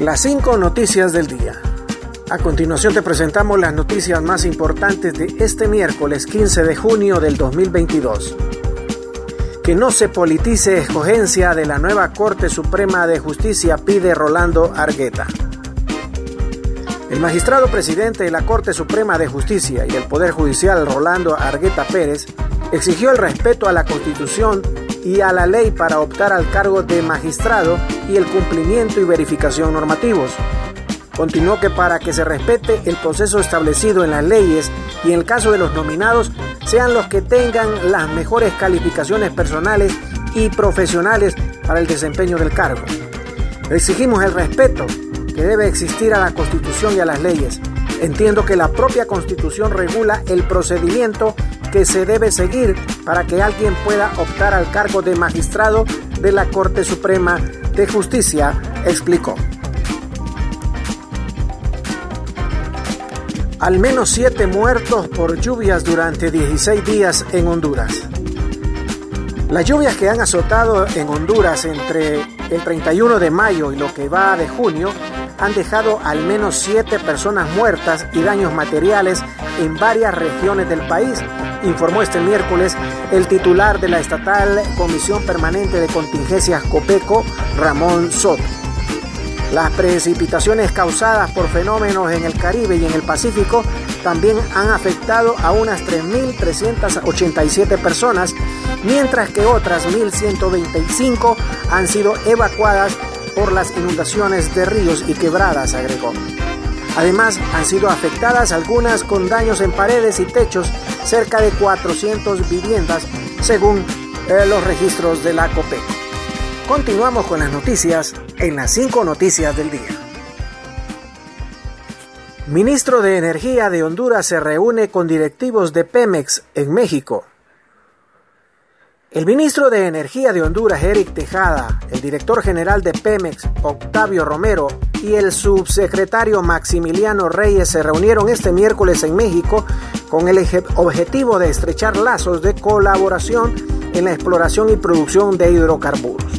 Las cinco noticias del día. A continuación te presentamos las noticias más importantes de este miércoles 15 de junio del 2022. Que no se politice escogencia de la nueva Corte Suprema de Justicia pide Rolando Argueta. El magistrado presidente de la Corte Suprema de Justicia y del Poder Judicial, Rolando Argueta Pérez, exigió el respeto a la Constitución y a la ley para optar al cargo de magistrado y el cumplimiento y verificación normativos. Continuó que para que se respete el proceso establecido en las leyes y en el caso de los nominados sean los que tengan las mejores calificaciones personales y profesionales para el desempeño del cargo. Exigimos el respeto que debe existir a la Constitución y a las leyes. Entiendo que la propia Constitución regula el procedimiento que se debe seguir para que alguien pueda optar al cargo de magistrado de la Corte Suprema de Justicia, explicó. Al menos siete muertos por lluvias durante 16 días en Honduras. Las lluvias que han azotado en Honduras entre el 31 de mayo y lo que va de junio han dejado al menos siete personas muertas y daños materiales en varias regiones del país, informó este miércoles el titular de la estatal Comisión Permanente de Contingencias COPECO, Ramón Soto. Las precipitaciones causadas por fenómenos en el Caribe y en el Pacífico también han afectado a unas 3.387 personas, mientras que otras 1.125 han sido evacuadas por las inundaciones de ríos y quebradas, agregó. Además, han sido afectadas algunas con daños en paredes y techos, cerca de 400 viviendas, según eh, los registros de la COPEC. Continuamos con las noticias en las 5 noticias del día. Ministro de Energía de Honduras se reúne con directivos de Pemex en México. El ministro de Energía de Honduras, Eric Tejada, el director general de Pemex, Octavio Romero, y el subsecretario Maximiliano Reyes se reunieron este miércoles en México con el objetivo de estrechar lazos de colaboración en la exploración y producción de hidrocarburos.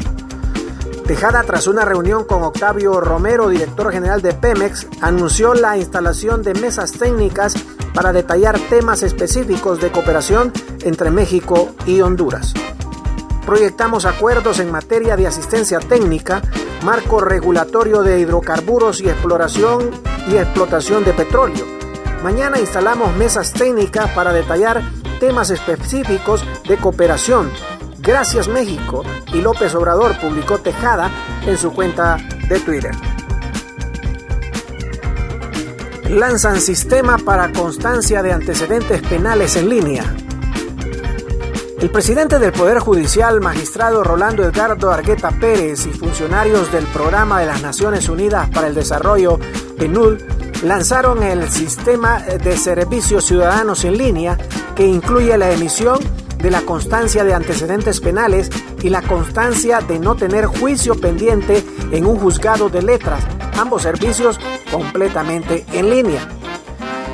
Tejada, tras una reunión con Octavio Romero, director general de Pemex, anunció la instalación de mesas técnicas para detallar temas específicos de cooperación entre México y Honduras. Proyectamos acuerdos en materia de asistencia técnica, marco regulatorio de hidrocarburos y exploración y explotación de petróleo. Mañana instalamos mesas técnicas para detallar temas específicos de cooperación. Gracias México y López Obrador publicó Tejada en su cuenta de Twitter lanzan sistema para constancia de antecedentes penales en línea. El presidente del Poder Judicial, magistrado Rolando Edgardo Argueta Pérez y funcionarios del Programa de las Naciones Unidas para el Desarrollo, PNUD, lanzaron el Sistema de Servicios Ciudadanos en Línea que incluye la emisión de la constancia de antecedentes penales y la constancia de no tener juicio pendiente en un juzgado de letras, ambos servicios completamente en línea.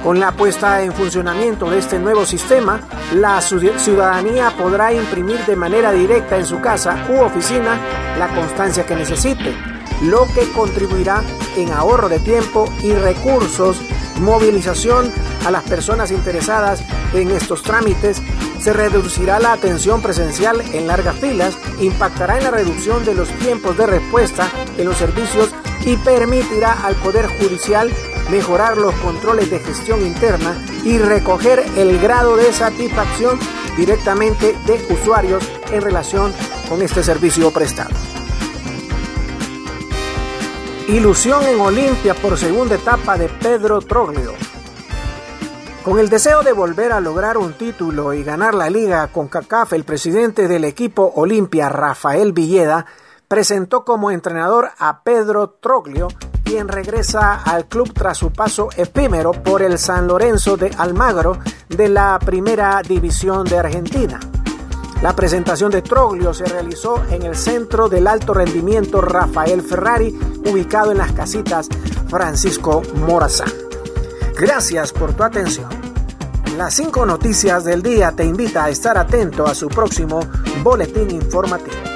Con la puesta en funcionamiento de este nuevo sistema, la ciudadanía podrá imprimir de manera directa en su casa u oficina la constancia que necesite, lo que contribuirá en ahorro de tiempo y recursos, movilización a las personas interesadas en estos trámites, se reducirá la atención presencial en largas filas, impactará en la reducción de los tiempos de respuesta en los servicios y permitirá al Poder Judicial mejorar los controles de gestión interna y recoger el grado de satisfacción directamente de usuarios en relación con este servicio prestado. Ilusión en Olimpia por segunda etapa de Pedro Troglio. Con el deseo de volver a lograr un título y ganar la liga con CACAF, el presidente del equipo Olimpia, Rafael Villeda, presentó como entrenador a Pedro Troglio, quien regresa al club tras su paso efímero por el San Lorenzo de Almagro de la Primera División de Argentina. La presentación de Troglio se realizó en el Centro del Alto Rendimiento Rafael Ferrari, ubicado en las casitas Francisco Morazán. Gracias por tu atención. Las cinco noticias del día te invita a estar atento a su próximo boletín informativo.